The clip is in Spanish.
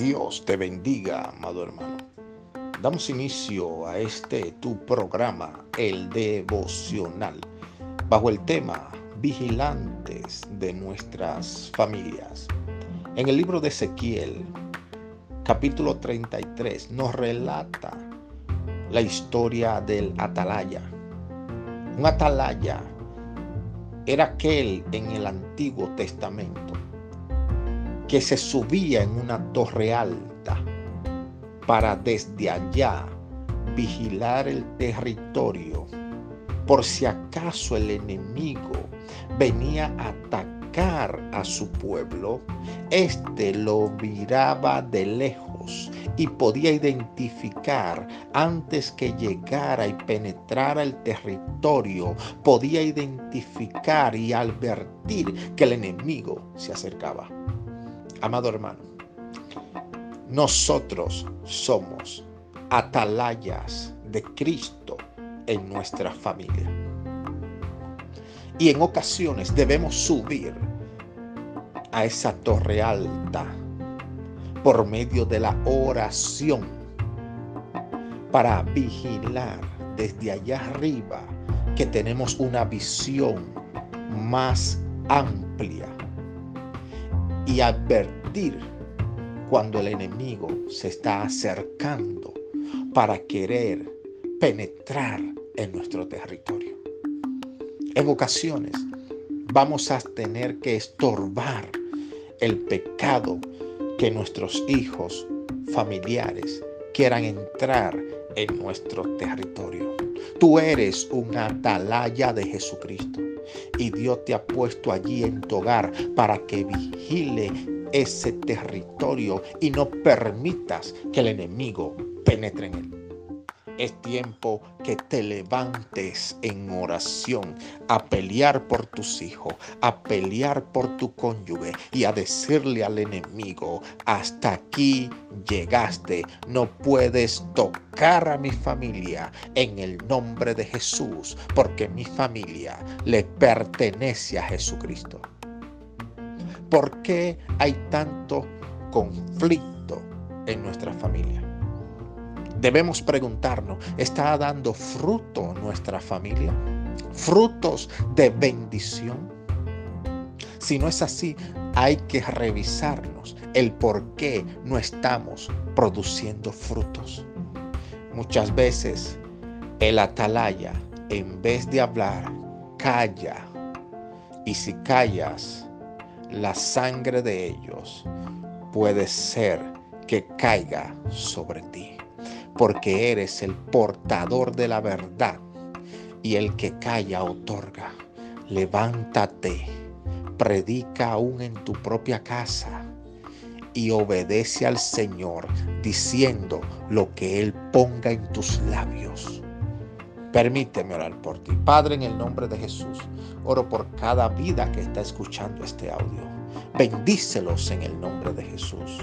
Dios te bendiga, amado hermano. Damos inicio a este tu programa, el devocional, bajo el tema Vigilantes de nuestras familias. En el libro de Ezequiel, capítulo 33, nos relata la historia del atalaya. Un atalaya era aquel en el Antiguo Testamento que se subía en una torre alta para desde allá vigilar el territorio por si acaso el enemigo venía a atacar a su pueblo, éste lo miraba de lejos y podía identificar antes que llegara y penetrara el territorio, podía identificar y advertir que el enemigo se acercaba. Amado hermano, nosotros somos atalayas de Cristo en nuestra familia. Y en ocasiones debemos subir a esa torre alta por medio de la oración para vigilar desde allá arriba que tenemos una visión más amplia y advertir cuando el enemigo se está acercando para querer penetrar en nuestro territorio. En ocasiones vamos a tener que estorbar el pecado que nuestros hijos familiares quieran entrar en nuestro territorio. Tú eres un atalaya de Jesucristo y Dios te ha puesto allí en tu hogar para que vigile ese territorio y no permitas que el enemigo penetre en él. Es tiempo que te levantes en oración a pelear por tus hijos, a pelear por tu cónyuge y a decirle al enemigo, hasta aquí llegaste, no puedes tocar a mi familia en el nombre de Jesús, porque mi familia le pertenece a Jesucristo. ¿Por qué hay tanto conflicto en nuestra familia? Debemos preguntarnos, ¿está dando fruto nuestra familia? ¿Frutos de bendición? Si no es así, hay que revisarnos el por qué no estamos produciendo frutos. Muchas veces el atalaya, en vez de hablar, calla. Y si callas, la sangre de ellos puede ser que caiga sobre ti porque eres el portador de la verdad y el que calla otorga. Levántate, predica aún en tu propia casa y obedece al Señor diciendo lo que Él ponga en tus labios. Permíteme orar por ti. Padre, en el nombre de Jesús, oro por cada vida que está escuchando este audio. Bendícelos en el nombre de Jesús.